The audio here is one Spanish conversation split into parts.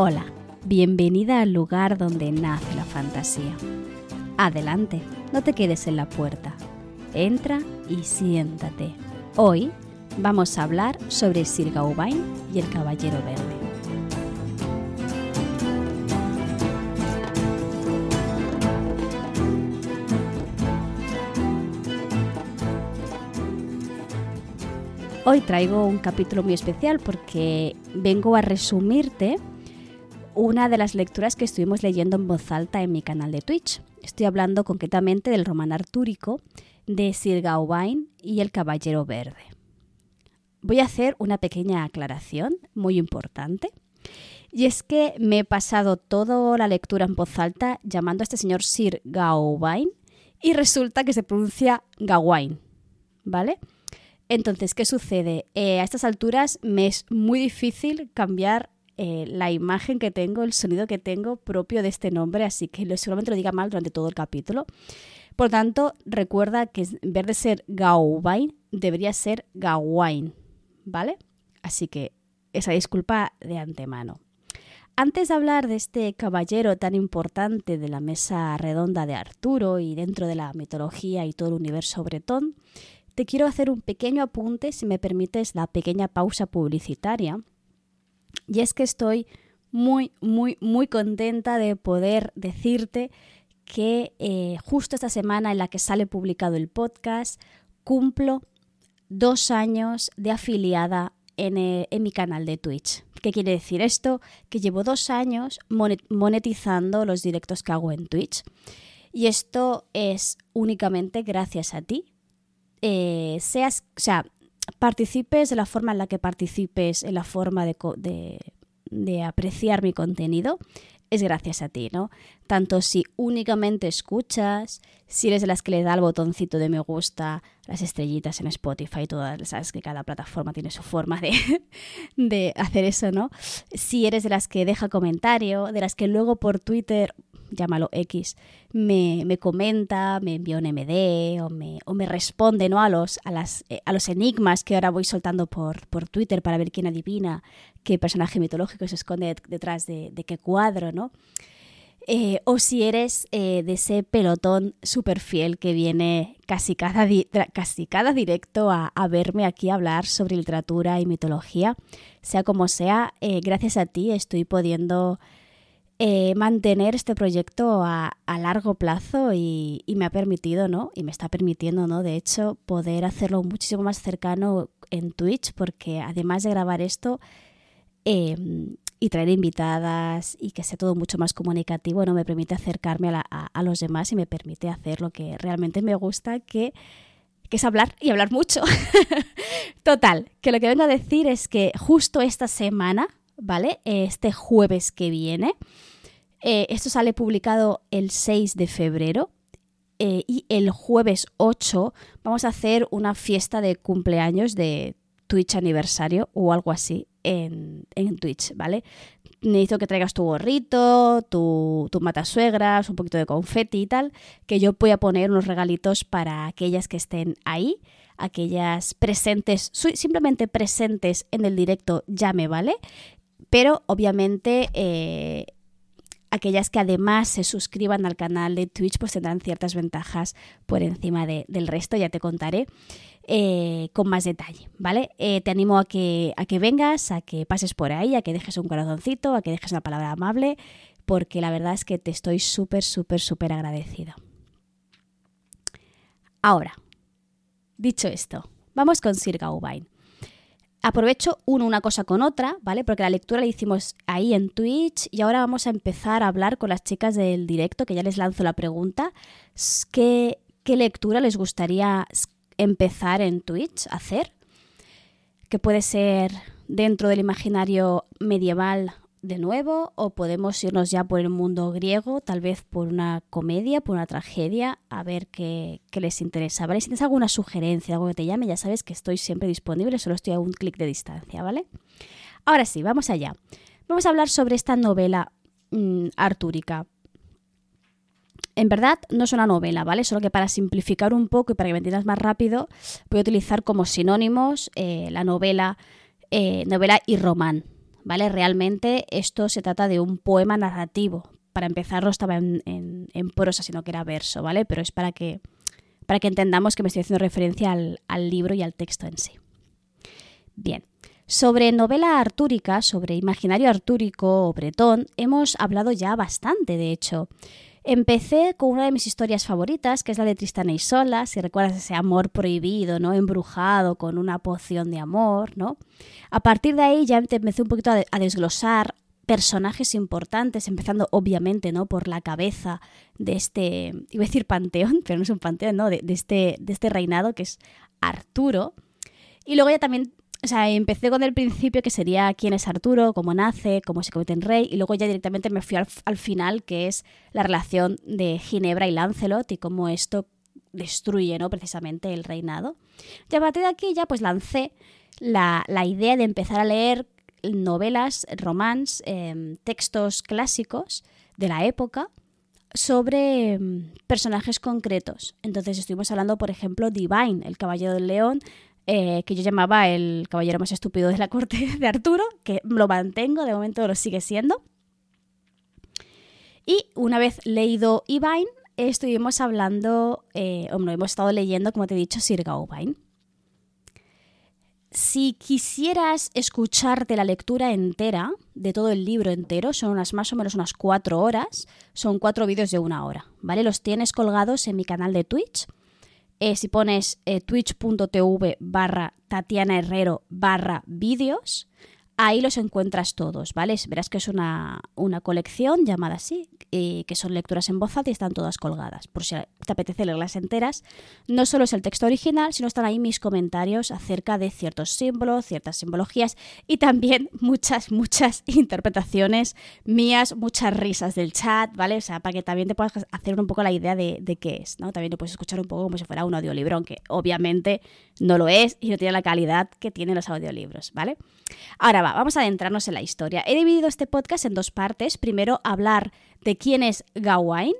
Hola, bienvenida al lugar donde nace la fantasía. Adelante, no te quedes en la puerta. Entra y siéntate. Hoy vamos a hablar sobre Sir Gawain y el Caballero Verde. Hoy traigo un capítulo muy especial porque vengo a resumirte una de las lecturas que estuvimos leyendo en voz alta en mi canal de Twitch. Estoy hablando concretamente del román artúrico de Sir Gawain y el Caballero Verde. Voy a hacer una pequeña aclaración muy importante. Y es que me he pasado toda la lectura en voz alta llamando a este señor Sir Gawain y resulta que se pronuncia Gawain, ¿vale? Entonces, ¿qué sucede? Eh, a estas alturas me es muy difícil cambiar eh, la imagen que tengo, el sonido que tengo propio de este nombre, así que seguramente lo diga mal durante todo el capítulo. Por tanto, recuerda que en vez de ser Gawain, debería ser Gawain, ¿vale? Así que esa disculpa de antemano. Antes de hablar de este caballero tan importante de la mesa redonda de Arturo y dentro de la mitología y todo el universo bretón, te quiero hacer un pequeño apunte, si me permites la pequeña pausa publicitaria. Y es que estoy muy, muy, muy contenta de poder decirte que eh, justo esta semana en la que sale publicado el podcast, cumplo dos años de afiliada en, eh, mi canal de Twitch. ¿Qué quiere decir esto? Que llevo dos años monetizando los directos que hago en Twitch. Y esto es únicamente gracias a ti, eh, seas, sea, participes de la forma en la que participes, en la forma de, de, apreciar mi contenido, es gracias a ti, ¿no? Tanto si únicamente escuchas, si eres de las que le da el botoncito de me gusta, las estrellitas en Spotify, todas, sabes que cada plataforma tiene su forma de, de hacer eso, ¿no? Si eres de las que deja comentario, de las que luego por Twitter llámalo X, me, me, comenta, me envía un MD o me, o me responde ¿no? a, los, a, las, eh, a los enigmas que ahora voy soltando por, por Twitter para ver quién adivina qué personaje mitológico se esconde detrás de, de qué cuadro, ¿no? Eh, o si eres eh, de ese pelotón súper fiel que viene casi cada, casi cada directo a, a, verme aquí hablar sobre literatura y mitología. Sea como sea, gracias a ti estoy pudiendo eh, mantener este proyecto a, largo plazo y, me ha permitido, ¿no? Y me está permitiendo, ¿no? De hecho, poder hacerlo muchísimo más cercano en Twitch, porque además de grabar esto em, y traer invitadas y que sea todo mucho más comunicativo, ¿no? Me permite acercarme a, a, los demás y me permite hacer lo que realmente me gusta, que, que es hablar y hablar mucho. Total, que lo que vengo a decir es que justo esta semana, ¿vale? Este jueves que viene, eh, esto sale publicado el 6 de febrero eh, y el jueves 8 vamos a hacer una fiesta de cumpleaños de Twitch aniversario o algo así en, Twitch, ¿vale? Necesito que traigas tu gorrito, tu, tu matasuegras, un poquito de confeti y tal, que yo voy a poner unos regalitos para aquellas que estén ahí, aquellas presentes, simplemente presentes en el directo ya me vale, pero obviamente eh, aquellas que además se suscriban al canal de Twitch pues tendrán ciertas ventajas por encima del resto, ya te contaré eh, con más detalle, ¿vale? Eh, te animo a que, a que vengas, a que pases por ahí, a que dejes un corazoncito, a que dejes una palabra amable, porque la verdad es que te estoy súper, súper, súper agradecido. Ahora, dicho esto, vamos con Sir Gawain aprovecho uno una cosa con otra, ¿vale? Porque la lectura la hicimos ahí en Twitch y ahora vamos a empezar a hablar con las chicas del directo, que ya les lanzo la pregunta. ¿Qué, qué lectura les gustaría empezar en Twitch a hacer? Que puede ser dentro del imaginario medieval de nuevo o podemos irnos ya por el mundo griego, tal vez por una comedia, por una tragedia, a ver qué, les interesa, ¿vale? Si tienes alguna sugerencia, algo que te llame, ya sabes que estoy siempre disponible, solo estoy a un clic de distancia, ¿vale? Ahora sí, vamos allá. Vamos a hablar sobre esta novela mm, artúrica. En verdad no es una novela, ¿vale? Solo que para simplificar un poco y para que me entiendas más rápido, voy a utilizar como sinónimos eh, la novela, eh, novela y román, ¿vale? Realmente esto se trata de un poema narrativo. Para empezar no estaba en, en, prosa, sino que era verso, ¿vale? Pero es para que, para que entendamos que me estoy haciendo referencia al, al libro y al texto en sí. Bien, sobre novela artúrica, sobre imaginario artúrico o bretón, hemos hablado ya bastante, de hecho. Empecé con una de mis historias favoritas, que es la de Tristana y Sola, si recuerdas ese amor prohibido, ¿no? Embrujado con una poción de amor, ¿no? A partir de ahí ya empecé un poquito a, desglosar personajes importantes, empezando obviamente, ¿no? Por la cabeza de este, iba a decir panteón, pero no es un panteón, ¿no? De, de este, de este reinado que es Arturo. Y luego ya también o sea, empecé con el principio que sería quién es Arturo, cómo nace, cómo se convierte en rey, y luego ya directamente me fui al, final, que es la relación de Ginebra y Lancelot y cómo esto destruye, ¿no? Precisamente el reinado. Y a partir de aquí ya pues lancé la, idea de empezar a leer novelas, romans, em, textos clásicos de la época sobre em, personajes concretos. Entonces estuvimos hablando, por ejemplo, Divine, el Caballero del León, eh, que yo llamaba el caballero más estúpido de la corte de Arturo, que lo mantengo, de momento lo sigue siendo. Y una vez leído Ivain, estuvimos hablando, eh, o no, hemos estado leyendo, como te he dicho, Sir Gawain. Si quisieras escucharte la lectura entera, de todo el libro entero, son unas más o menos unas cuatro horas, son cuatro vídeos de una hora, ¿vale? Los tienes colgados en mi canal de Twitch eh, si pones eh, twitch.tv barra Tatiana Herrero barra vídeos, ahí los encuentras todos, ¿vale? Verás que es una, una colección llamada así, eh, que son lecturas en voz alta y están todas colgadas. Por si te apetece leerlas enteras, no solo es el texto original, sino están ahí mis comentarios acerca de ciertos símbolos, ciertas simbologías y también muchas, muchas interpretaciones mías, muchas risas del chat, ¿vale? O sea, para que también te puedas hacer un poco la idea de, de qué es, ¿no? También te puedes escuchar un poco como si fuera un audiolibro, aunque obviamente no lo es y no tiene la calidad que tienen los audiolibros, ¿vale? Ahora va, vamos a adentrarnos en la historia. He dividido este podcast en dos partes. Primero, hablar de quién es Gawain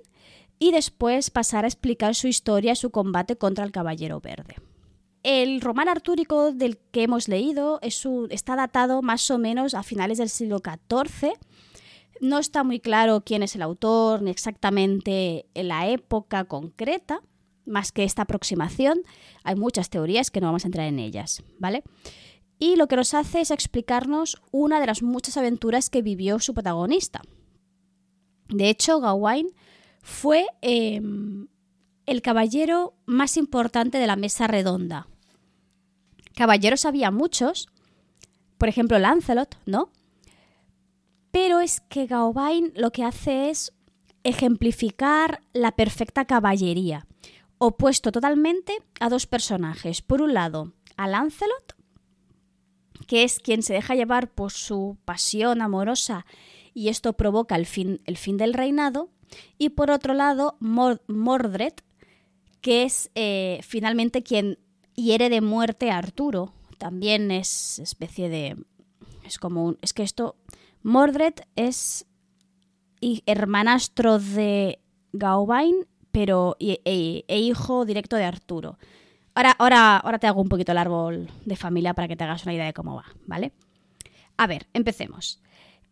y después pasar a explicar su historia su combate contra el Caballero Verde. El román artúrico del que hemos leído está datado más o menos a finales del siglo XIV. No está muy claro quién es el autor ni exactamente la época concreta, más que esta aproximación. Hay muchas teorías que no vamos a entrar en ellas, ¿vale? Y lo que nos hace es explicarnos una de las muchas aventuras que vivió su protagonista, de hecho, Gawain fue em, el caballero más importante de la mesa redonda. Caballeros había muchos, por ejemplo Lancelot, ¿no? Pero es que Gawain lo que hace es ejemplificar la perfecta caballería, opuesto totalmente a dos personajes. Por un lado, a Lancelot, que es quien se deja llevar por su pasión amorosa y esto provoca el fin, el fin del reinado. Y por otro lado, Mordred, que es eh, finalmente quien hiere de muerte a Arturo. También es especie de... Es como un... Es que esto... Mordred es hermanastro de Gawain, pero e, e, hijo directo de Arturo. Ahora, ahora, ahora te hago un poquito el árbol de familia para que te hagas una idea de cómo va, ¿vale? A ver, empecemos.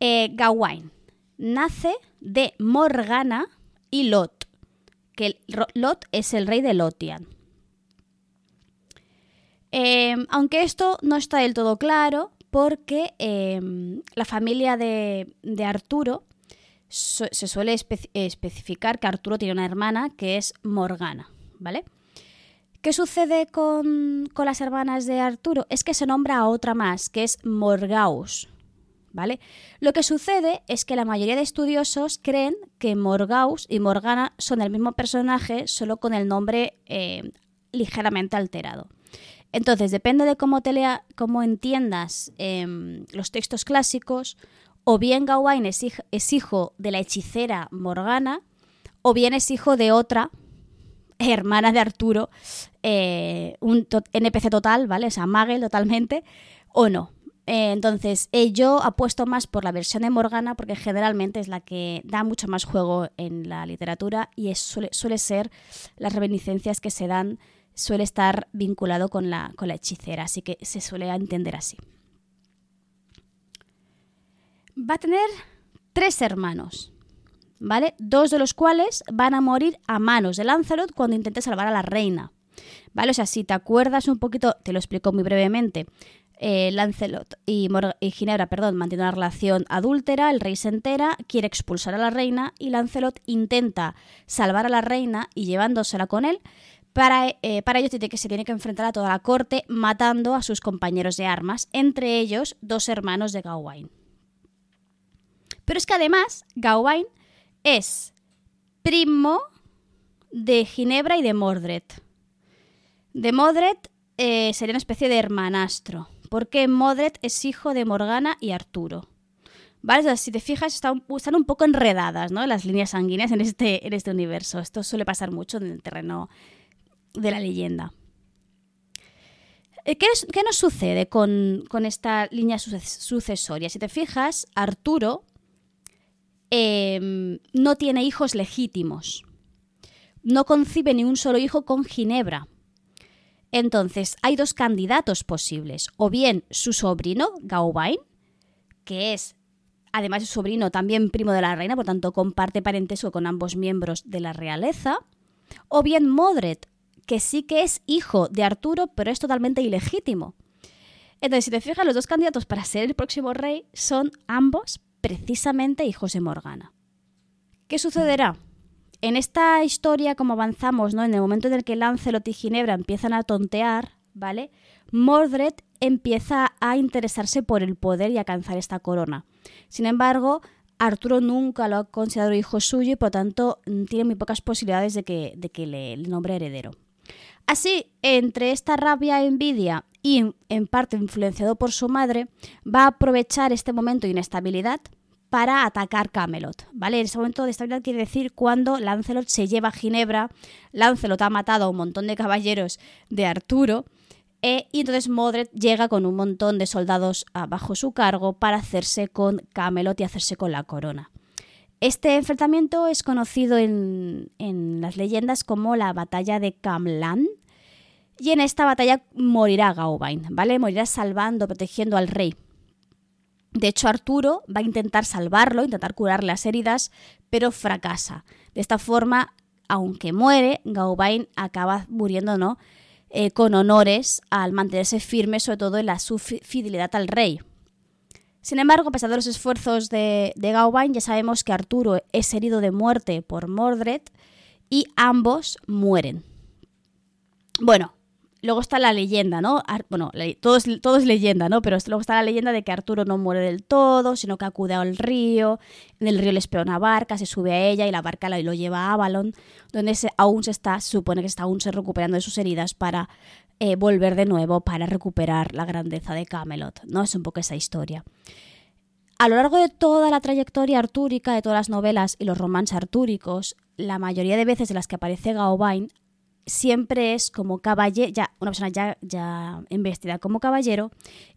Eh, Gawain nace de Morgana y Lot, que Lot es el rey de Lotian. Em, aunque esto no está del todo claro, porque em, la familia de, Arturo se suele especificar que Arturo tiene una hermana que es Morgana, ¿vale? ¿Qué sucede con, con, las hermanas de Arturo? Es que se nombra a otra más, que es Morgaus, ¿vale? Lo que sucede es que la mayoría de estudiosos creen que Morgaus y Morgana son el mismo personaje, solo con el nombre eh, ligeramente alterado. Entonces, depende de cómo, te lea, cómo entiendas em, los textos clásicos, o bien Gawain es, hijo de la hechicera Morgana, o bien es hijo de otra hermana de Arturo, eh, un NPC total, ¿vale? O sea, Magel totalmente, o no. Eh, entonces, eh, yo apuesto más por la versión de Morgana porque generalmente es la que da mucho más juego en la literatura y suele, ser las reminiscencias que se dan, suele estar vinculado con la, con la hechicera, así que se suele entender así. va a tener tres hermanos, ¿vale? Dos de los cuales van a morir a manos de Lancelot cuando intente salvar a la reina. ¿Vale? O sea, si te acuerdas un poquito, te lo explico muy brevemente. Eh, Lancelot y, Ginebra perdón, mantienen una relación adúltera, el rey se entera, quiere expulsar a la reina y Lancelot intenta salvar a la reina y llevándosela con él. Para, eh, para ello tiene que, se tiene que enfrentar a toda la corte matando a sus compañeros de armas, entre ellos dos hermanos de Gawain. Pero es que además Gawain es primo de Ginebra y de Mordred. De Mordred eh, sería una especie de hermanastro porque Modred es hijo de Morgana y Arturo. ¿Vale? si te fijas, están, un poco enredadas ¿no? las líneas sanguíneas en este, en este universo. Esto suele pasar mucho en el terreno de la leyenda. Eh, ¿Qué, nos sucede con, esta línea sucesoria? Si te fijas, Arturo em, no tiene hijos legítimos. No concibe ni un solo hijo con Ginebra. Entonces, hay dos candidatos posibles, o bien su sobrino, Gauvain, que es, además de su sobrino, también primo de la reina, por tanto comparte parentesco con ambos miembros de la realeza, o bien Modred, que sí que es hijo de Arturo, pero es totalmente ilegítimo. Entonces, si te fijas, los dos candidatos para ser el próximo rey son ambos precisamente hijos de Morgana. ¿Qué sucederá? en esta historia, como avanzamos, ¿no? En el momento en el que Lancelot y Ginebra empiezan a tontear, ¿vale? Mordred empieza a interesarse por el poder y alcanzar esta corona. Sin embargo, Arturo nunca lo ha considerado hijo suyo y por tanto tiene muy pocas posibilidades de que, de que le, le nombre heredero. Así, entre esta rabia e envidia y en parte influenciado por su madre, va a aprovechar este momento de inestabilidad para atacar Camelot, ¿vale? Ese momento de estabilidad quiere decir cuando Lancelot se lleva a Ginebra, Lancelot ha matado a un montón de caballeros de Arturo, eh, y entonces Modred llega con un montón de soldados bajo su cargo para hacerse con Camelot y hacerse con la corona. Este enfrentamiento es conocido en, en las leyendas como la batalla de Camlan, y en esta batalla morirá Gauvain, ¿vale? Morirá salvando, protegiendo al rey. De hecho, Arturo va a intentar salvarlo, intentar curar las heridas, pero fracasa. De esta forma, aunque muere, Gauvain acaba muriendo ¿no? Eh, con honores al mantenerse firme, sobre todo en la su fidelidad al rey. Sin embargo, a pesar de los esfuerzos de, de Gauvain, ya sabemos que Arturo es herido de muerte por Mordred y ambos mueren. Bueno, Luego está la leyenda, ¿no? Bueno, todo es, leyenda, ¿no? Pero luego está la leyenda de que Arturo no muere del todo, sino que acude al río, en el río le espera una barca, se sube a ella y la barca lo lleva a Avalon, donde aún se está, se supone que está aún se recuperando de sus heridas para eh, volver de nuevo, para recuperar la grandeza de Camelot, ¿no? Es un poco esa historia. A lo largo de toda la trayectoria artúrica, de todas las novelas y los romances artúricos, la mayoría de veces en las que aparece Gaobain siempre es como caballero, ya una persona ya, ya investida como caballero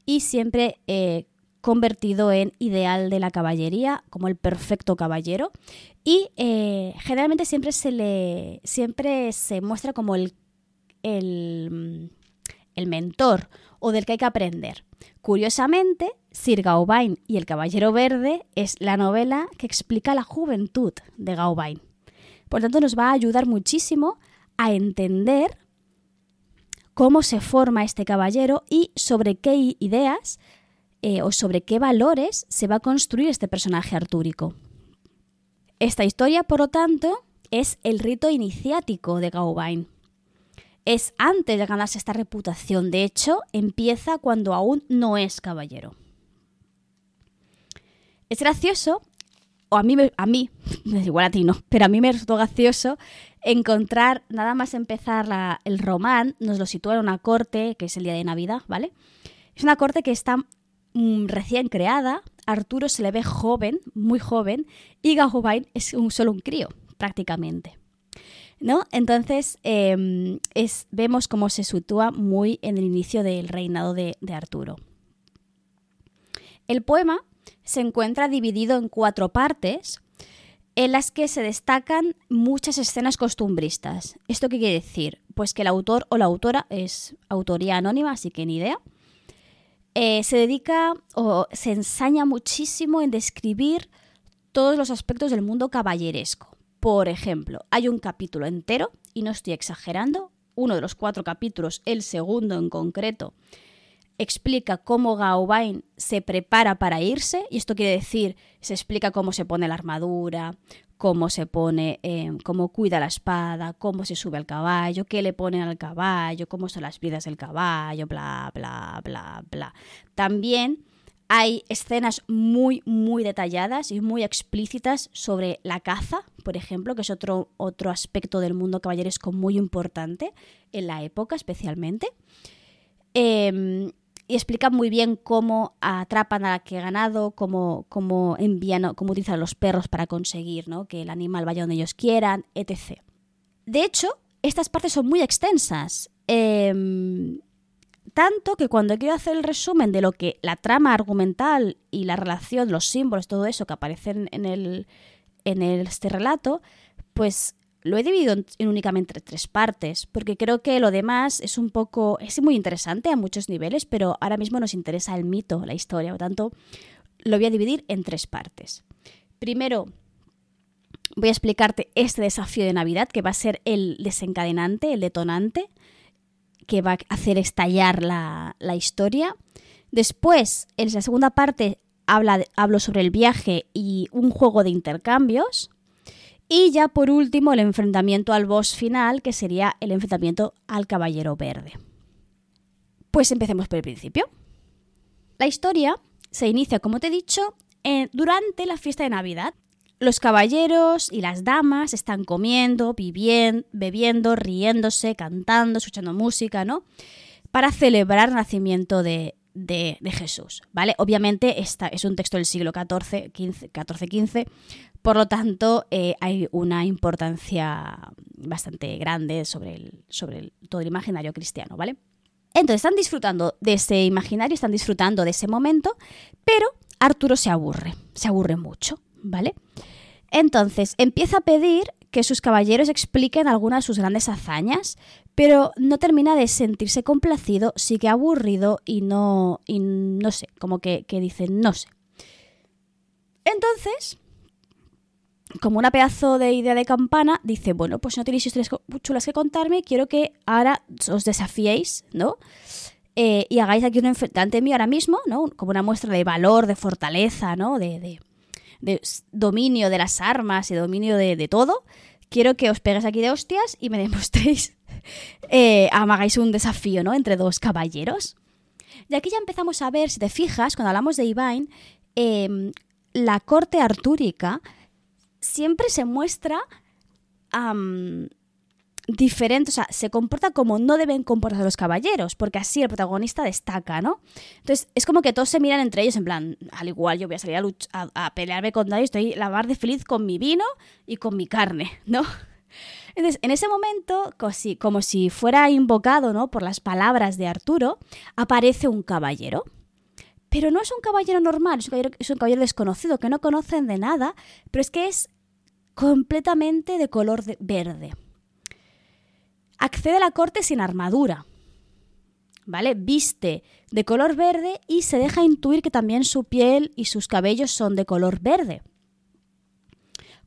y siempre eh, convertido en ideal de la caballería, como el perfecto caballero. Y eh, generalmente siempre se le. siempre se muestra como el, el, el mentor o del que hay que aprender. Curiosamente, Sir Gawain y el Caballero Verde es la novela que explica la juventud de Gawain. Por tanto, nos va a ayudar muchísimo a entender cómo se forma este caballero y sobre qué ideas eh, o sobre qué valores se va a construir este personaje artúrico. Esta historia, por lo tanto, es el rito iniciático de Gawain. Es antes de ganarse esta reputación, de hecho, empieza cuando aún no es caballero. Es gracioso o a mí, a mí, igual a ti no, pero a mí me resultó gracioso encontrar, nada más empezar el román, nos lo sitúa en una corte, que es el día de Navidad, ¿vale? Es una corte que está mm, recién creada, Arturo se le ve joven, muy joven, y Gawain es un, solo un crío, prácticamente. ¿No? Entonces em, es, vemos cómo se sitúa muy en el inicio del reinado de Arturo. El poema se encuentra dividido en cuatro partes en las que se destacan muchas escenas costumbristas. ¿Esto qué quiere decir? Pues que el autor o la autora es autoría anónima, así que ni idea. eh, se dedica o se ensaña muchísimo en describir todos los aspectos del mundo caballeresco. Por ejemplo, hay un capítulo entero, y no estoy exagerando, uno de los cuatro capítulos, el segundo en concreto, explica cómo Gawain se prepara para irse, y esto quiere decir, se explica cómo se pone la armadura, cómo se pone, eh, cómo cuida la espada, cómo se sube al caballo, qué le ponen al caballo, cómo son las vidas del caballo, bla, bla, bla, bla. También hay escenas muy, muy detalladas y muy explícitas sobre la caza, por ejemplo, que es otro, otro aspecto del mundo caballeresco muy importante en la época especialmente. Em, y explican muy bien cómo atrapan a la que ganado, cómo, cómo envían, cómo utilizan los perros para conseguir ¿no? que el animal vaya donde ellos quieran, etc. De hecho, estas partes son muy extensas. Em, tanto que cuando quiero hacer el resumen de lo que la trama argumental y la relación, los símbolos, todo eso que aparecen en, el, en este relato, pues lo he dividido en, únicamente tres partes, porque creo que lo demás es un poco, es muy interesante a muchos niveles, pero ahora mismo nos interesa el mito, la historia, por tanto, lo voy a dividir en tres partes. Primero, voy a explicarte este desafío de Navidad, que va a ser el desencadenante, el detonante, que va a hacer estallar la, historia. Después, en la segunda parte, habla, hablo sobre el viaje y un juego de intercambios. Y ya por último, el enfrentamiento al boss final, que sería el enfrentamiento al Caballero Verde. Pues empecemos por el principio. La historia se inicia, como te he dicho, durante la fiesta de Navidad. Los caballeros y las damas están comiendo, viviendo, bebiendo, riéndose, cantando, escuchando música, ¿no? Para celebrar el nacimiento de, de, Jesús, ¿vale? Obviamente esta es un texto del siglo XIV, XIV, por lo tanto eh, hay una importancia bastante grande sobre, sobre todo el imaginario cristiano, ¿vale? Entonces están disfrutando de ese imaginario, están disfrutando de ese momento, pero Arturo se aburre, se aburre mucho, ¿vale? Entonces empieza a pedir que sus caballeros expliquen algunas de sus grandes hazañas, pero no termina de sentirse complacido, sigue aburrido y no, y no sé, como que, que no sé. Entonces, como una pedazo de idea de campana, dice, bueno, pues no tenéis historias chulas que contarme, quiero que ahora os desafiéis, ¿no? Eh, y hagáis aquí un enfrentante mío ahora mismo, ¿no? Como una muestra de valor, de fortaleza, ¿no? De, de, dominio de las armas y dominio de, todo, quiero que os pegues aquí de hostias y me demostréis, eh, hagáis un desafío, ¿no? Entre dos caballeros. Y aquí ya empezamos a ver, si te fijas, cuando hablamos de Ivain, em, la corte artúrica siempre se muestra diferente, o sea, se comporta como no deben comportarse los caballeros, porque así el protagonista destaca, ¿no? Entonces, es como que todos se miran entre ellos en plan, al igual yo voy a salir a, pelearme con nadie, estoy la mar de feliz con mi vino y con mi carne, ¿no? Entonces, en ese momento, como si, fuera invocado, ¿no? Por las palabras de Arturo, aparece un caballero. Pero no es un caballero normal, es un caballero, desconocido, que no conocen de nada, pero es que es completamente de color verde accede a la corte sin armadura. ¿Vale? Viste de color verde y se deja intuir que también su piel y sus cabellos son de color verde.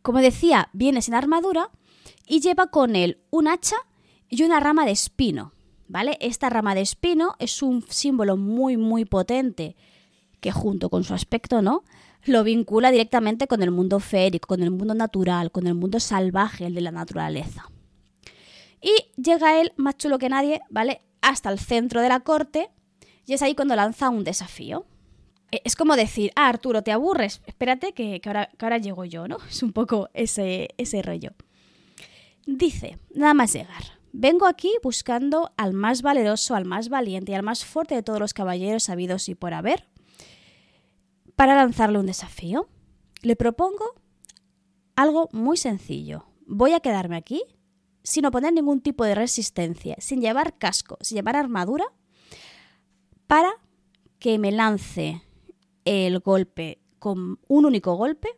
Como decía, viene sin armadura y lleva con él un hacha y una rama de espino. ¿Vale? Esta rama de espino es un símbolo muy muy potente que junto con su aspecto, ¿no? Lo vincula directamente con el mundo férico, con el mundo natural, con el mundo salvaje, el de la naturaleza. Y llega él, más chulo que nadie, ¿vale? Hasta el centro de la corte y es ahí cuando lanza un desafío. E, es como decir, ah, Arturo, te aburres, espérate que, ahora, ahora, llego yo, ¿no? Es un poco ese, ese rollo. Dice, nada más llegar, vengo aquí buscando al más valeroso, al más valiente y al más fuerte de todos los caballeros habidos y por haber, para lanzarle un desafío. Le propongo algo muy sencillo. Voy a quedarme aquí sin oponer ningún tipo de resistencia, sin llevar casco, sin llevar armadura, para que me lance el golpe con un único golpe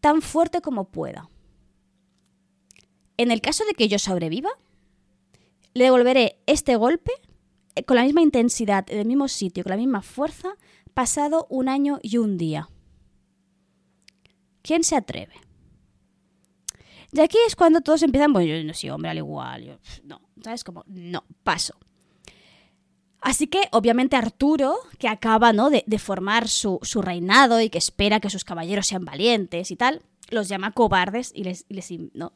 tan fuerte como pueda. En el caso de que yo sobreviva, le devolveré este golpe con la misma intensidad, en el mismo sitio, con la misma fuerza, pasado un año y un día. ¿Quién se atreve? Y aquí es cuando todos empiezan, bueno, yo no soy hombre al igual, yo, no, ¿sabes? Como, no, paso. Así que, obviamente, Arturo, que acaba ¿no? de, formar su, reinado y que espera que sus caballeros sean valientes y tal, los llama cobardes y les, les, ¿no?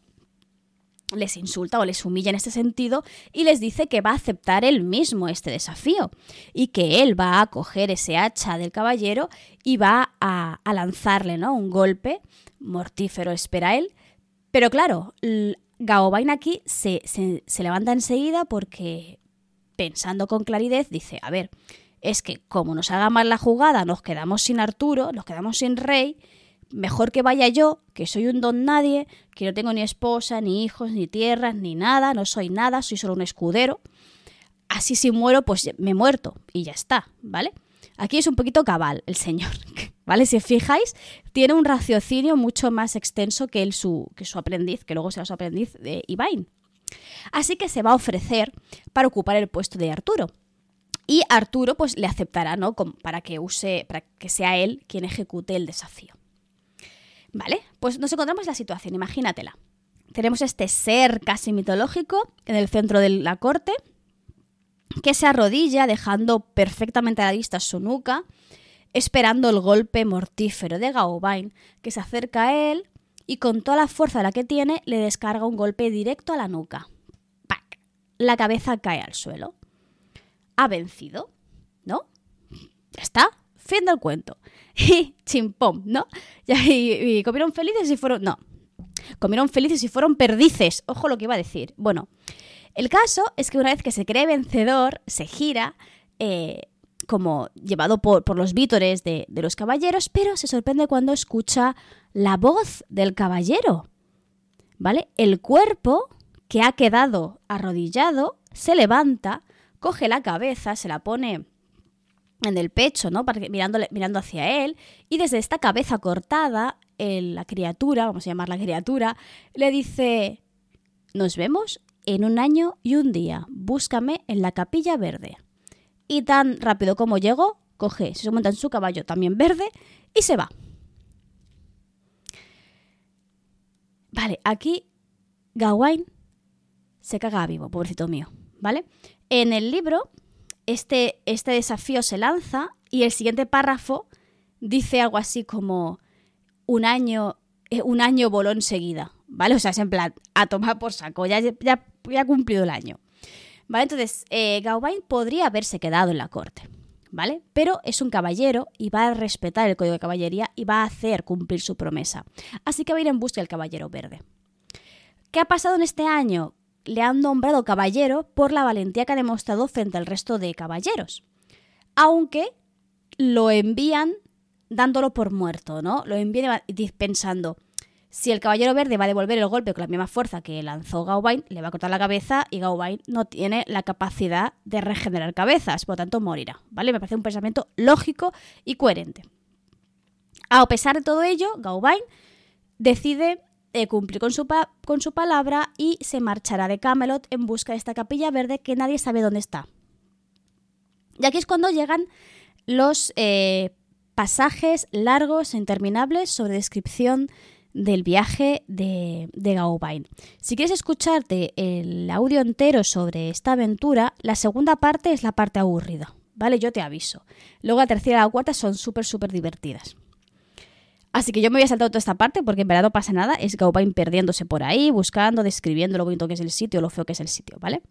Les insulta o les humilla en este sentido y les dice que va a aceptar él mismo este desafío y que él va a coger ese hacha del caballero y va a, lanzarle ¿no? un golpe mortífero, espera él. Pero claro, Gaobain aquí se, se levanta enseguida porque pensando con claridad dice, a ver, es que como nos haga mal la jugada, nos quedamos sin Arturo, nos quedamos sin rey mejor que vaya yo, que soy un don nadie, que no tengo ni esposa, ni hijos, ni tierras, ni nada, no soy nada, soy solo un escudero. Así si muero, pues me he muerto y ya está, ¿vale? Aquí es un poquito cabal el señor, ¿vale? Si fijáis, tiene un raciocinio mucho más extenso que, el, su, que su aprendiz, que luego será su aprendiz de Ivain. Así que se va a ofrecer para ocupar el puesto de Arturo. Y Arturo pues le aceptará, ¿no? Para que use, para que sea él quien ejecute el desafío. ¿Vale? Pues nos encontramos en la situación, imagínatela. Tenemos este ser casi mitológico en el centro de la corte que se arrodilla dejando perfectamente a la vista su nuca, esperando el golpe mortífero de Gaobain, que se acerca a él y con toda la fuerza de la que tiene le descarga un golpe directo a la nuca. ¡Pac! La cabeza cae al suelo. Ha vencido, ¿no? Ya está, fin del cuento. y chimpón, ¿no? Y, comieron felices y fueron... No, comieron felices y fueron perdices. Ojo lo que iba a decir. Bueno, el caso es que una vez que se cree vencedor, se gira, eh, como llevado por, los vítores de, de, los caballeros, pero se sorprende cuando escucha la voz del caballero. ¿Vale? El cuerpo que ha quedado arrodillado se levanta, coge la cabeza, se la pone en el pecho, ¿no? Mirando, mirando hacia él, y desde esta cabeza cortada, la criatura, vamos a llamar la criatura, le dice, nos vemos en un año y un día, búscame en la capilla verde. Y tan rápido como llegó, coge, se monta en su caballo también verde y se va. Vale, aquí Gawain se caga vivo, pobrecito mío, ¿vale? En el libro este, este desafío se lanza y el siguiente párrafo dice algo así como un año, eh, un año voló enseguida, ¿vale? O sea, es en plan, a tomar por saco, ya, ya, ha cumplido el año. ¿Vale? Entonces, eh, Gauvain podría haberse quedado en la corte, ¿vale? Pero es un caballero y va a respetar el código de caballería y va a hacer cumplir su promesa. Así que va a ir en busca del caballero verde. ¿Qué ha pasado en este año? Le han nombrado caballero por la valentía que ha demostrado frente al resto de caballeros. Aunque lo envían dándolo por muerto, ¿no? Lo envían pensando, si el caballero verde va a devolver el golpe con la misma fuerza que lanzó Gauvain, le va a cortar la cabeza y Gauvain no tiene la capacidad de regenerar cabezas, por lo tanto morirá, ¿vale? Me parece un pensamiento lógico y coherente. A pesar de todo ello, Gauvain decide eh, cumplir con su, palabra y se marchará de Camelot en busca de esta capilla verde que nadie sabe dónde está. Y aquí es cuando llegan los eh, pasajes largos e interminables sobre descripción del viaje de, de Gauvain. Si quieres escucharte el audio entero sobre esta aventura, la segunda parte es la parte aburrida, ¿vale? Yo te aviso. Luego la tercera y la cuarta son súper, súper divertidas. Así que yo me voy a saltar toda esta parte porque en verdad no pasa nada. Es Gauvain perdiéndose por ahí, buscando, describiendo lo bonito que es el sitio, lo feo que es el sitio, ¿vale?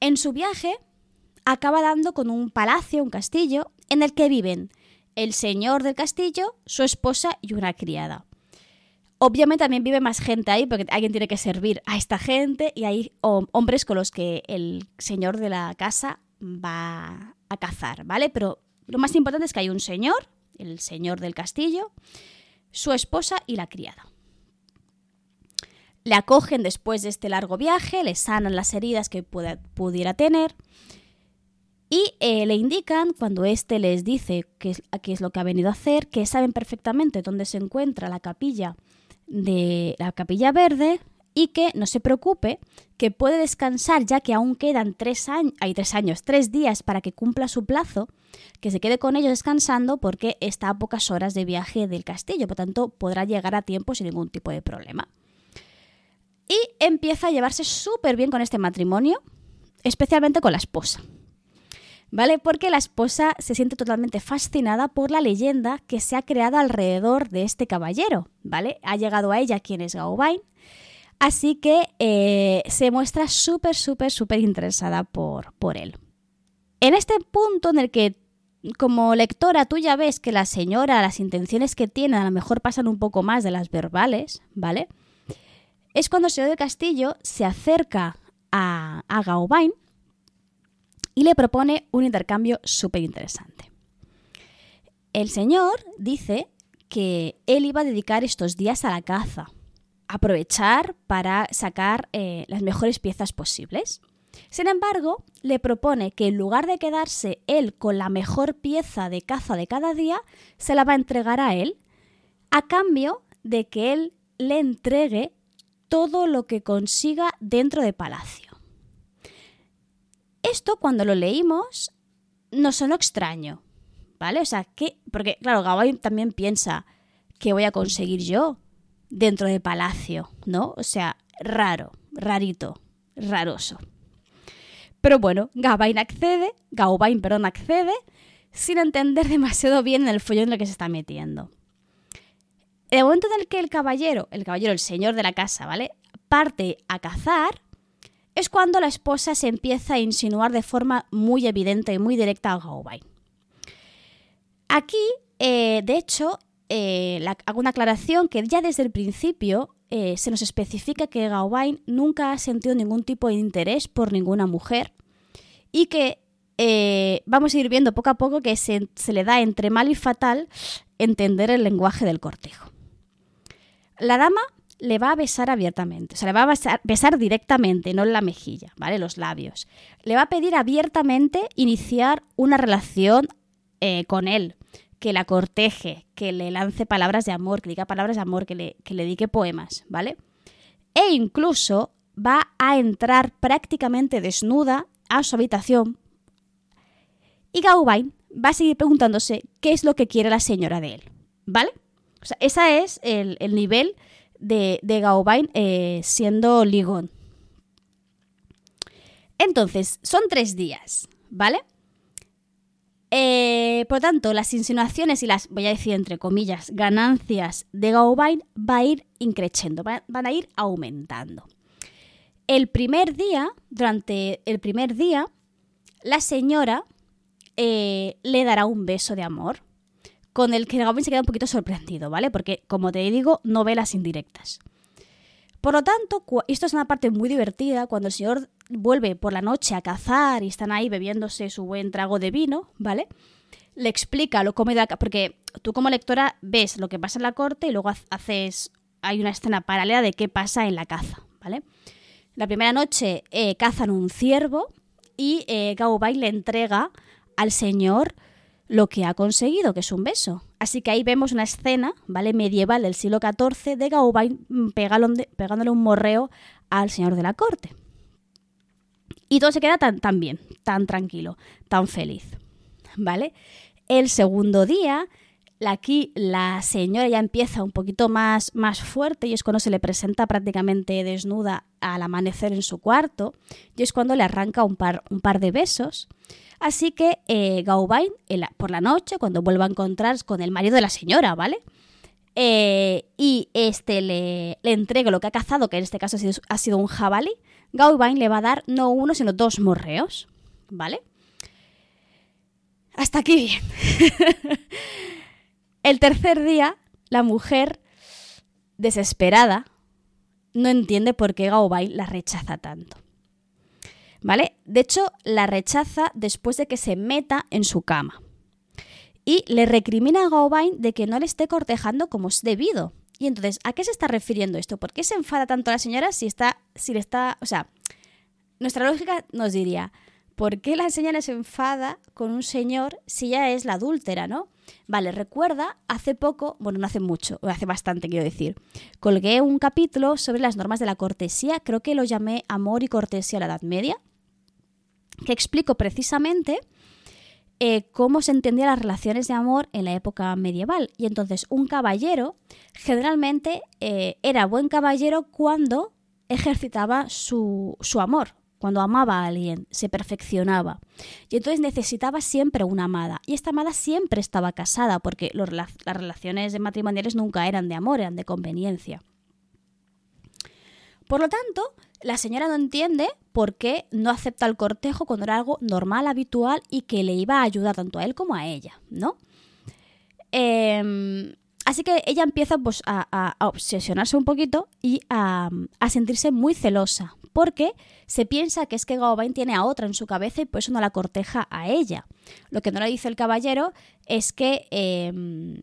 En su viaje acaba dando con un palacio, un castillo, en el que viven el señor del castillo, su esposa y una criada. Obviamente también vive más gente ahí porque alguien tiene que servir a esta gente y hay hombres con los que el señor de la casa va a cazar, ¿vale? Pero lo más importante es que hay un señor, el señor del castillo, su esposa y la criada. Le acogen después de este largo viaje, le sanan las heridas que pudiera tener y eh, le indican, cuando éste les dice qué es, lo que ha venido a hacer, que saben perfectamente dónde se encuentra la capilla de la capilla verde y que no se preocupe, que puede descansar ya que aún quedan tres años, hay tres años, tres días para que cumpla su plazo, que se quede con ellos descansando porque está a pocas horas de viaje del castillo, por tanto podrá llegar a tiempo sin ningún tipo de problema. Y empieza a llevarse súper bien con este matrimonio, especialmente con la esposa. ¿Vale? Porque la esposa se siente totalmente fascinada por la leyenda que se ha creado alrededor de este caballero, ¿vale? Ha llegado a ella quien es Gauvain, así que eh, se muestra súper, súper, súper interesada por, por él. En este punto en el que como lectora tú ya ves que la señora, las intenciones que tiene a lo mejor pasan un poco más de las verbales, ¿vale? Es cuando el señor del castillo se acerca a, a Gauvain y le propone un intercambio súper interesante. El señor dice que él iba a dedicar estos días a la caza, aprovechar para sacar eh, las mejores piezas posibles. Sin embargo, le propone que en lugar de quedarse él con la mejor pieza de caza de cada día, se la va a entregar a él, a cambio de que él le entregue todo lo que consiga dentro de palacio. Esto cuando lo leímos nos sonó extraño, ¿vale? O sea, que, porque claro, Gawain también piensa que voy a conseguir yo dentro de palacio, ¿no? O sea, raro, rarito, raroso. Pero bueno, Gawain accede, Gawain, perdón, accede sin entender demasiado bien el follón en el que se está metiendo. En el momento en el que el caballero, el caballero, el señor de la casa, ¿vale? Parte a cazar, es cuando la esposa se empieza a insinuar de forma muy evidente y muy directa a Gawain. Aquí, eh, de hecho, eh, hago una aclaración que ya desde el principio eh, se nos especifica que Gawain nunca ha sentido ningún tipo de interés por ninguna mujer y que vamos a ir viendo poco a poco que se, se le da entre mal y fatal entender el lenguaje del cortejo. La dama le va a besar abiertamente, o sea, le va a besar, directamente, no en la mejilla, ¿vale? Los labios. Le va a pedir abiertamente iniciar una relación eh, con él, que la corteje, que le lance palabras de amor, que diga palabras de amor, que le, que le dedique poemas, ¿vale? E incluso va a entrar prácticamente desnuda a su habitación y Gauvain va a seguir preguntándose qué es lo que quiere la señora de él, ¿vale? O sea, ese es el, el nivel de, de Gauvain eh, siendo ligón. Entonces, son tres días, ¿vale? Eh, por tanto, las insinuaciones y las, voy a decir entre comillas, ganancias de Gauvain va a ir increciendo, van a ir aumentando. El primer día, durante el primer día, la señora eh, le dará un beso de amor, con el que Gauvain se queda un poquito sorprendido, ¿vale? Porque, como te digo, no ve las indirectas. Por lo tanto, esto es una parte muy divertida cuando el señor vuelve por la noche a cazar y están ahí bebiéndose su buen trago de vino, ¿vale? Le explica lo cómo porque tú como lectora ves lo que pasa en la corte y luego haces hay una escena paralela de qué pasa en la caza, ¿vale? La primera noche eh, cazan un ciervo y eh, le entrega al señor lo que ha conseguido, que es un beso. Así que ahí vemos una escena, ¿vale? Medieval del siglo XIV de Gauvain mm, pegándole un morreo al señor de la corte. Y todo se queda tan, tan bien, tan tranquilo, tan feliz, ¿vale? El segundo día, aquí la señora ya empieza un poquito más, más fuerte y es cuando se le presenta prácticamente desnuda al amanecer en su cuarto y es cuando le arranca un par, un par de besos. Así que eh, Gauvain, por la noche, cuando vuelva a encontrar con el marido de la señora, ¿vale? Eh, y este le, le, entrega lo que ha cazado, que en este caso ha sido, un jabalí, Gauvain le va a dar no uno, sino dos morreos, ¿vale? Hasta aquí bien. el tercer día, la mujer, desesperada, no entiende por qué Gauvain la rechaza tanto. ¿vale? De hecho, la rechaza después de que se meta en su cama. Y le recrimina a Gauvain de que no le esté cortejando como es debido. Y entonces, ¿a qué se está refiriendo esto? ¿Por qué se enfada tanto la señora si está, si le está, o sea, nuestra lógica nos diría, ¿por qué la señora se enfada con un señor si ya es la adúltera, no? Vale, recuerda, hace poco, bueno, no hace mucho, hace bastante quiero decir, colgué un capítulo sobre las normas de la cortesía, creo que lo llamé Amor y Cortesía a la Edad Media, que explico precisamente eh, cómo se entendían las relaciones de amor en la época medieval. Y entonces un caballero generalmente eh, era buen caballero cuando ejercitaba su, su amor, cuando amaba a alguien, se perfeccionaba. Y entonces necesitaba siempre una amada. Y esta amada siempre estaba casada, porque las relaciones matrimoniales nunca eran de amor, eran de conveniencia. Por lo tanto, la señora no entiende por qué no acepta el cortejo cuando era algo normal, habitual y que le iba a ayudar tanto a él como a ella, ¿no? Em, así que ella empieza pues, a, obsesionarse un poquito y a, sentirse muy celosa, porque se piensa que es que Gawain tiene a otra en su cabeza y por eso no la corteja a ella. Lo que no le dice el caballero es que em,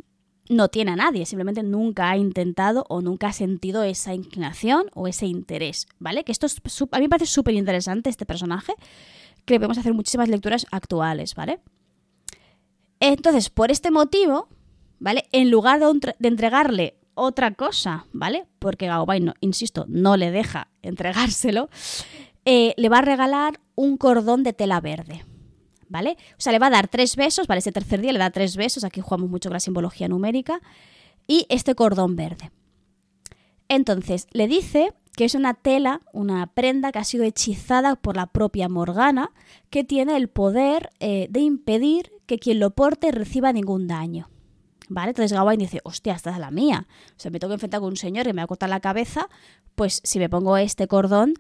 no tiene a nadie, simplemente nunca ha intentado o nunca ha sentido esa inclinación o ese interés, ¿vale? Que esto es, a mí me parece súper interesante este personaje, que podemos hacer muchísimas lecturas actuales, ¿vale? Entonces, por este motivo, ¿vale? En lugar de, entregarle otra cosa, ¿vale? Porque Gaobai, no, insisto, no le deja entregárselo, eh, le va a regalar un cordón de tela verde, ¿vale? O sea, le va a dar tres besos, ¿vale? Ese tercer día le da tres besos, aquí jugamos mucho con la simbología numérica, y este cordón verde. Entonces, le dice que es una tela, una prenda que ha sido hechizada por la propia Morgana, que tiene el poder eh, de impedir que quien lo porte reciba ningún daño. ¿Vale? Entonces Gawain dice, hostia, esta es la mía. O sea, me tengo que enfrentar con un señor que me va a cortar la cabeza, pues si me pongo este cordón,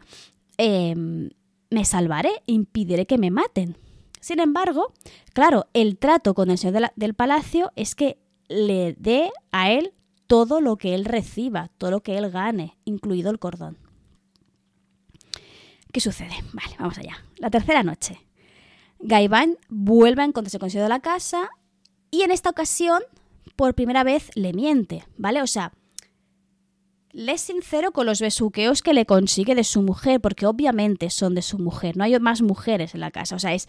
em, me salvaré, impediré que me maten. Sin embargo, claro, el trato con el señor del palacio es que le dé a él todo lo que él reciba, todo lo que él gane, incluido el cordón. ¿Qué sucede? Vale, vamos allá. La tercera noche. Gaiván vuelve a encontrarse con el señor de la casa y en esta ocasión, por primera vez, le miente, ¿vale? O sea, le es sincero con los besuqueos que le consigue de su mujer, porque obviamente son de su mujer, no hay más mujeres en la casa, o sea, es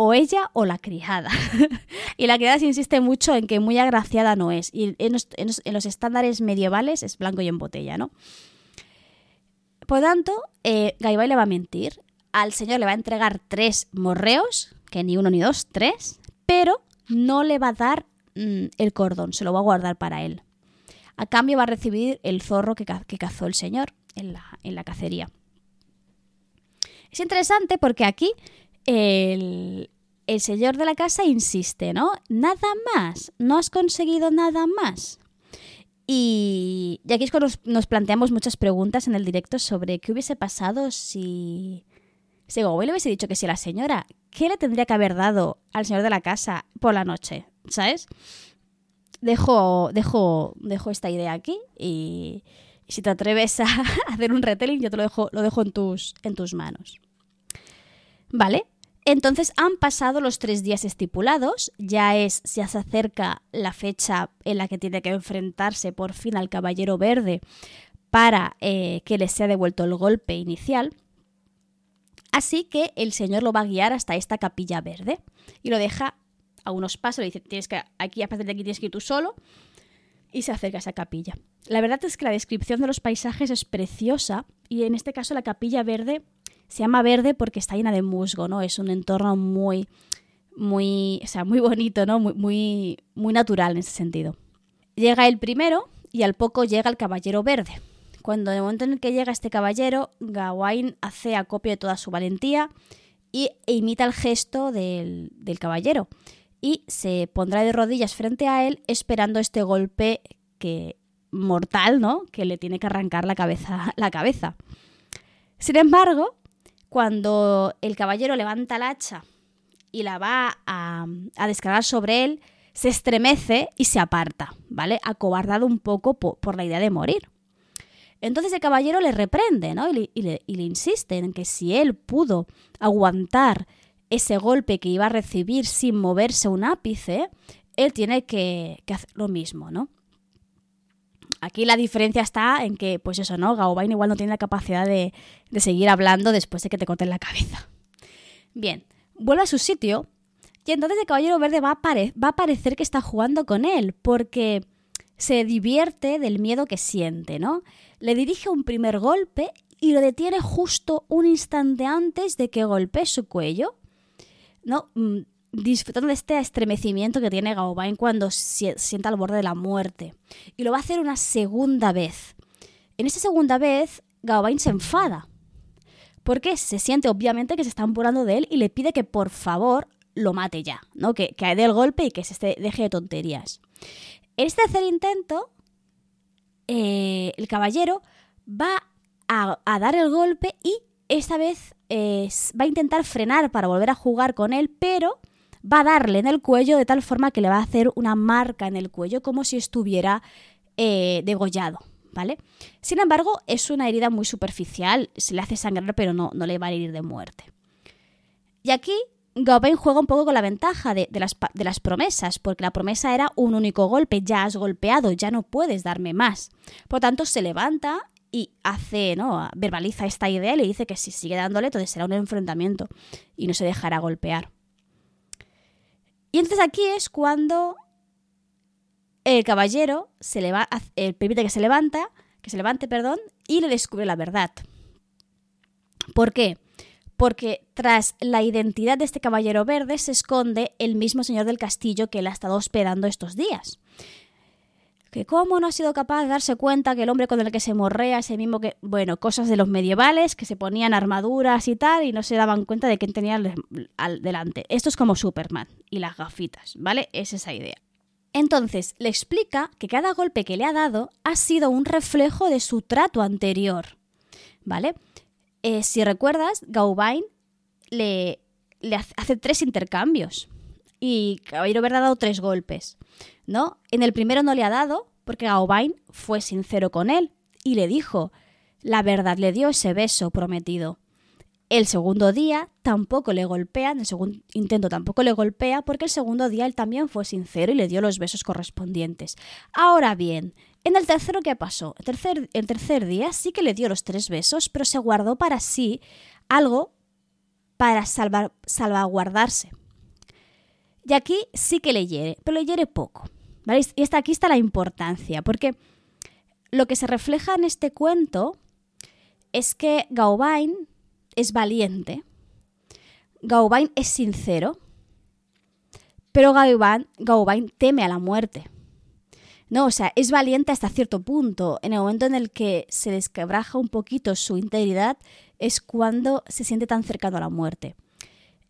o ella o la criada. y la criada se insiste mucho en que muy agraciada no es. Y en los, estándares medievales es blanco y en botella, ¿no? Por tanto, eh, le va a mentir. Al señor le va a entregar tres morreos, que ni uno ni dos, tres, pero no le va a dar mm, el cordón, se lo va a guardar para él. A cambio va a recibir el zorro que, que cazó el señor en la, en la cacería. Es interesante porque aquí el, señor de la casa insiste, ¿no? Nada más, no has conseguido nada más. Y, aquí es cuando nos, planteamos muchas preguntas en el directo sobre qué hubiese pasado si, si le hubiese dicho que si la señora, ¿qué le tendría que haber dado al señor de la casa por la noche? ¿Sabes? Dejo, dejo, dejo esta idea aquí y, si te atreves a hacer un retelling, yo te lo dejo, lo dejo en, tus, en tus manos. ¿Vale? Entonces han pasado los tres días estipulados, ya es, ya se acerca la fecha en la que tiene que enfrentarse por fin al Caballero Verde para eh, que le sea devuelto el golpe inicial. Así que el señor lo va a guiar hasta esta capilla verde y lo deja a unos pasos, le dice, tienes que, aquí a partir de aquí tienes que ir tú solo, y se acerca a esa capilla. La verdad es que la descripción de los paisajes es preciosa y en este caso la capilla verde se llama verde porque está llena de musgo, ¿no? Es un entorno muy, muy, o sea, muy bonito, ¿no? Muy, muy, muy natural en ese sentido. Llega el primero y al poco llega el caballero verde. Cuando en el momento en el que llega este caballero, Gawain hace acopio de toda su valentía y, e imita el gesto del, del caballero y se pondrá de rodillas frente a él esperando este golpe que mortal, ¿no? Que le tiene que arrancar la cabeza, la cabeza. Sin embargo, cuando el caballero levanta el hacha y la va a, descargar sobre él, se estremece y se aparta, ¿vale? Acobardado un poco por, la idea de morir. Entonces el caballero le reprende, ¿no? Y le, insiste en que si él pudo aguantar ese golpe que iba a recibir sin moverse un ápice, él tiene que, que hacer lo mismo, ¿no? Aquí la diferencia está en que, pues eso, ¿no? Gaobain igual no tiene la capacidad de, seguir hablando después de que te corten la cabeza. Bien, vuelve a su sitio Y entonces el caballero verde va a, va a parecer que está jugando con él, porque se divierte del miedo que siente, ¿no? Le dirige un primer golpe y lo detiene justo un instante antes de que golpee su cuello, ¿no? Disfrutando de este estremecimiento que tiene Gauvain cuando se sienta al borde de la muerte. Y lo va a hacer una segunda vez. En esa segunda vez, Gauvain se enfada. Porque se siente obviamente que se está apurando de él y le pide que por favor lo mate ya, ¿no? Que, que dé el golpe y que se deje de tonterías. En este tercer intento, eh, el caballero va a, dar el golpe y esta vez eh, va a intentar frenar para volver a jugar con él, pero va a darle en el cuello de tal forma que le va a hacer una marca en el cuello como si estuviera eh, degollado. ¿Vale? Sin embargo, es una herida muy superficial, se le hace sangrar, pero no, no le va a herir de muerte. Y aquí Gauvain juega un poco con la ventaja de, las, de, las, promesas, porque la promesa era un único golpe, ya has golpeado, ya no puedes darme más. Por tanto, se levanta y hace, ¿no? verbaliza esta idea y le dice que si sigue dándole, entonces será un enfrentamiento y no se dejará golpear. Y entonces aquí es cuando el caballero se eh, permite que se levanta, que se levante, perdón, y le descubre la verdad. ¿Por qué? Porque tras la identidad de este caballero verde se esconde el mismo señor del castillo que él ha estado hospedando estos días que cómo no ha sido capaz de darse cuenta que el hombre con el que se morrea es el mismo que, bueno, cosas de los medievales, que se ponían armaduras y tal, y no se daban cuenta de quién tenía al, delante. Esto es como Superman y las gafitas, ¿vale? Es esa idea. Entonces, le explica que cada golpe que le ha dado ha sido un reflejo de su trato anterior, ¿vale? Eh, si recuerdas, Gauvain le, le hace tres intercambios y Caballero Verde ha dado tres golpes. ¿No? En el primero no le ha dado, porque Gaobain fue sincero con él y le dijo, la verdad le dio ese beso prometido. El segundo día tampoco le golpea, en el segundo intento tampoco le golpea, porque el segundo día él también fue sincero y le dio los besos correspondientes. Ahora bien, en el tercero, ¿qué pasó? El tercer, día sí que le dio los tres besos, pero se guardó para sí algo para salvaguardarse. Y aquí sí que le hiere, pero le hiere poco. Y aquí está la importancia, porque lo que se refleja en este cuento es que Gauvain es valiente, Gauvain es sincero, pero Gauvain, teme a la muerte. No, o sea, es valiente hasta cierto punto. En el momento en el que se desquebraja un poquito su integridad es cuando se siente tan cercano a la muerte.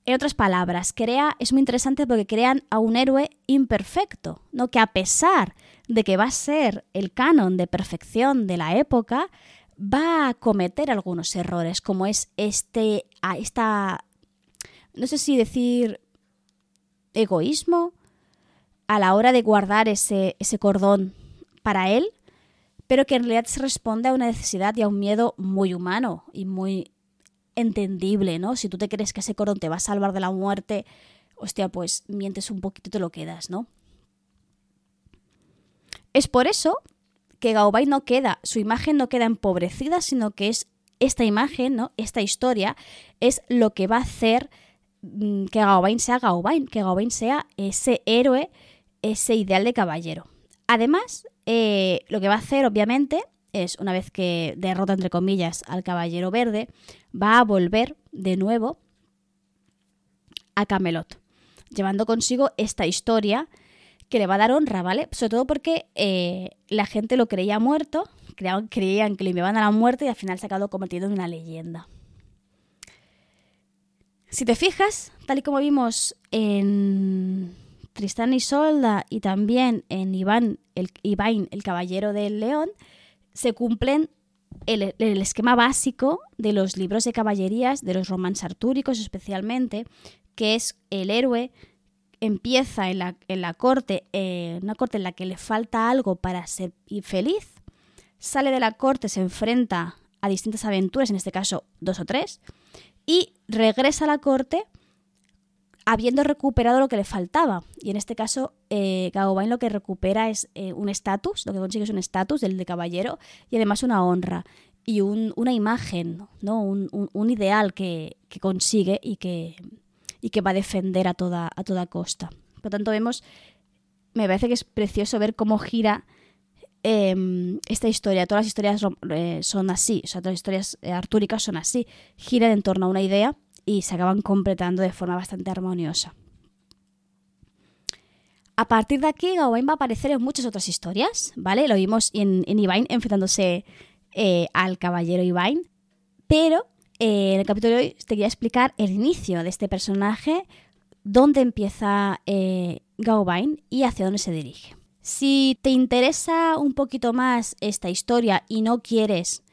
En otras palabras, crea, es muy interesante porque crean a un héroe imperfecto, ¿no? que a pesar de que va a ser el canon de perfección de la época, va a cometer algunos errores, como es este, esta, no sé si decir egoísmo a la hora de guardar ese, ese cordón para él, pero que en realidad se responde a una necesidad y a un miedo muy humano y muy entendible, ¿no? Si tú te crees que ese cordón te va a salvar de la muerte, hostia, pues mientes un poquito y te lo quedas, ¿no? Es por eso que Gaobay no queda, su imagen no queda empobrecida, sino que es esta imagen, ¿no? Esta historia es lo que va a hacer mm, que Gaobain sea Gaobain, que Gaobain sea ese héroe, ese ideal de caballero. Además, eh, lo que va a hacer, obviamente, es, una vez que derrota, entre comillas, al Caballero Verde, va a volver de nuevo a Camelot, llevando consigo esta historia que le va a dar honra, ¿vale? Sobre todo porque eh, la gente lo creía muerto, creían, creían que le iban a la muerte y al final se ha acabado convirtiendo en una leyenda. Si te fijas, tal y como vimos en Tristán y Solda y también en Iván, el, Iván, el Caballero del León, se cumplen el, esquema básico de los libros de caballerías, de los romances artúricos especialmente, que es el héroe empieza en la, en la corte, eh, una corte en la que le falta algo para ser feliz, sale de la corte, se enfrenta a distintas aventuras, en este caso dos o tres, y regresa a la corte habiendo recuperado lo que le faltaba. Y en este caso, eh, lo que recupera es eh, un estatus, lo que consigue es un estatus del de caballero y además una honra y una imagen, ¿no? un, ideal que, consigue y que, va a defender a toda, a toda costa. Por lo tanto, vemos, me parece que es precioso ver cómo gira em, esta historia. Todas las historias eh, son así, o sea, todas las historias eh, artúricas son así, giran en torno a una idea y se acaban completando de forma bastante armoniosa. A partir de aquí, Gawain va a aparecer en muchas otras historias, ¿vale? Lo vimos en, en enfrentándose eh, al caballero Ivain, pero eh, en el capítulo de hoy te quería explicar el inicio de este personaje, dónde empieza eh, Gawain y hacia dónde se dirige. Si te interesa un poquito más esta historia y no quieres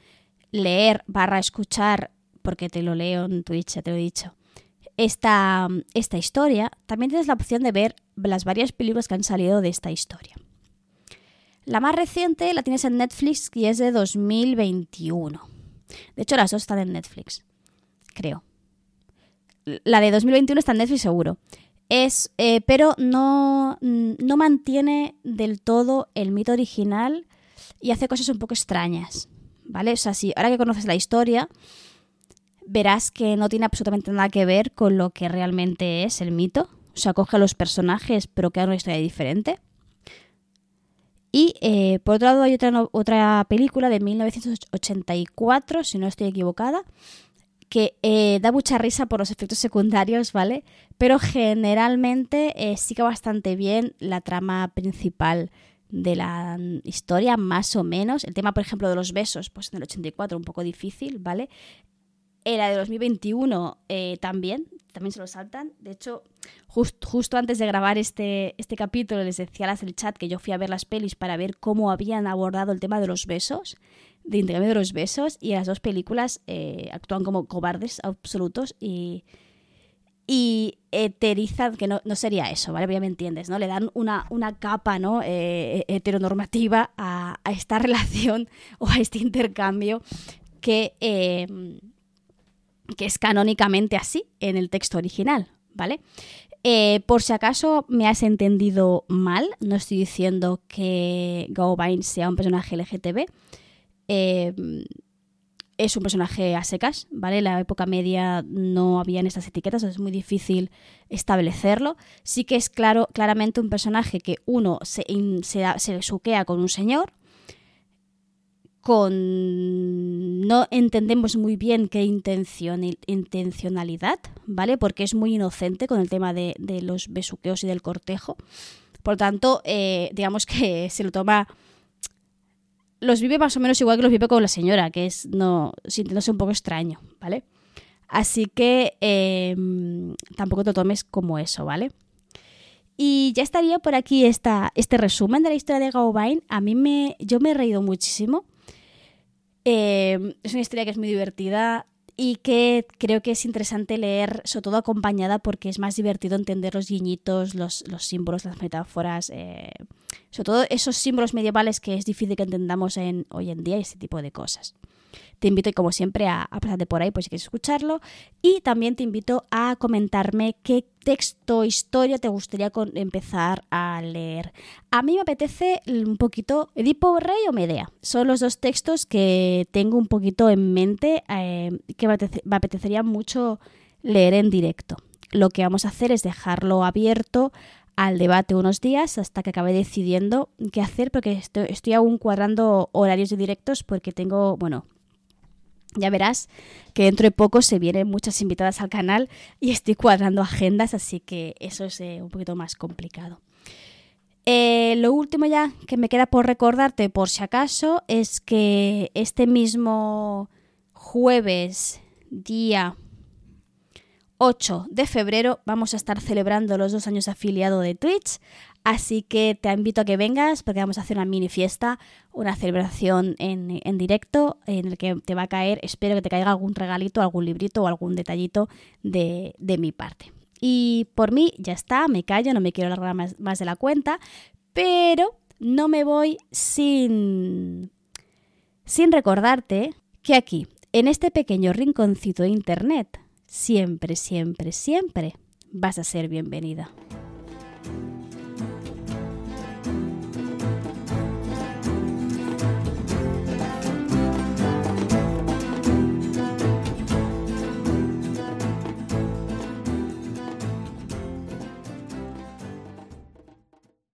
leer barra escuchar, porque te lo leo en Twitch, te lo he dicho, esta, esta historia, también tienes la opción de ver las varias películas que han salido de esta historia. La más reciente la tienes en Netflix y es de 2021. De hecho, las dos están en Netflix, creo. La de 2021 está en Netflix seguro. Es, eh, pero no, no mantiene del todo el mito original y hace cosas un poco extrañas. ¿Vale? O sea, si ahora que conoces la historia, verás que no tiene absolutamente nada que ver con lo que realmente es el mito. O sea, coge a los personajes, pero queda una historia diferente. Y eh, por otro lado hay otra, otra película de 1984, si no estoy equivocada, que eh, da mucha risa por los efectos secundarios, ¿vale? Pero generalmente eh, sigue bastante bien la trama principal de la historia, más o menos. El tema, por ejemplo, de los besos, pues en el 84 un poco difícil, ¿vale? Era de 2021 eh, también, también se lo saltan. De hecho, justo antes de grabar este, este capítulo les decía en el chat que yo fui a ver las pelis para ver cómo habían abordado el tema de los besos, de intercambio de los besos, y las dos películas eh, actúan como cobardes absolutos y, y eterizan, que no, sería eso, ¿vale? ya me entiendes, ¿no? Le dan una, una capa, ¿no? Eh, heteronormativa a, a, esta relación o a este intercambio que que es canónicamente así en el texto original, ¿vale? Eh, por si acaso me has entendido mal, no estoy diciendo que Gawain sea un personaje LGTB. Eh, es un personaje a secas, ¿vale? En la época media no habían estas etiquetas, es muy difícil establecerlo. Sí que es claro, claramente un personaje que uno se, se, se suquea con un señor, con no entendemos muy bien qué intención, intencionalidad, ¿vale? Porque es muy inocente con el tema de, los besuqueos y del cortejo. Por tanto, eh, digamos que se lo toma. Los vive más o menos igual que los vive con la señora, que es no sintiéndose un poco extraño, ¿vale? Así que em, tampoco te tomes como eso, ¿vale? Y ya estaría por aquí esta, este resumen de la historia de Gawain. A mí me, yo me he reído muchísimo. Em, es una historia que es muy divertida y que creo que es interesante leer, sobre todo acompañada, porque es más divertido entender los guiñitos, los, símbolos, las metáforas, eh, sobre todo esos símbolos medievales que es difícil que entendamos en, hoy en día y ese tipo de cosas. Te invito, como siempre, a, pasarte por ahí, pues si quieres escucharlo. Y también te invito a comentarme qué texto historia te gustaría empezar a leer. A mí me apetece un poquito Edipo Rey o Medea. Son los dos textos que tengo un poquito en mente eh, que me, apetecería mucho leer en directo. Lo que vamos a hacer es dejarlo abierto al debate unos días hasta que acabe decidiendo qué hacer porque estoy, estoy, aún cuadrando horarios de directos porque tengo, bueno, ya verás que dentro de poco se vienen muchas invitadas al canal y estoy cuadrando agendas, así que eso es eh, un poquito más complicado. Eh, lo último ya que me queda por recordarte, por si acaso, es que este mismo jueves, día 8 de febrero, vamos a estar celebrando los dos años afiliado de Twitch. Así que te invito a que vengas porque vamos a hacer una mini fiesta, una celebración en, directo en el que te va a caer, espero que te caiga algún regalito, algún librito o algún detallito de, mi parte. Y por mí ya está, me callo, no me quiero alargar más, más de la cuenta, pero no me voy sin, sin recordarte que aquí, en este pequeño rinconcito de internet, siempre, siempre, siempre vas a ser bienvenida.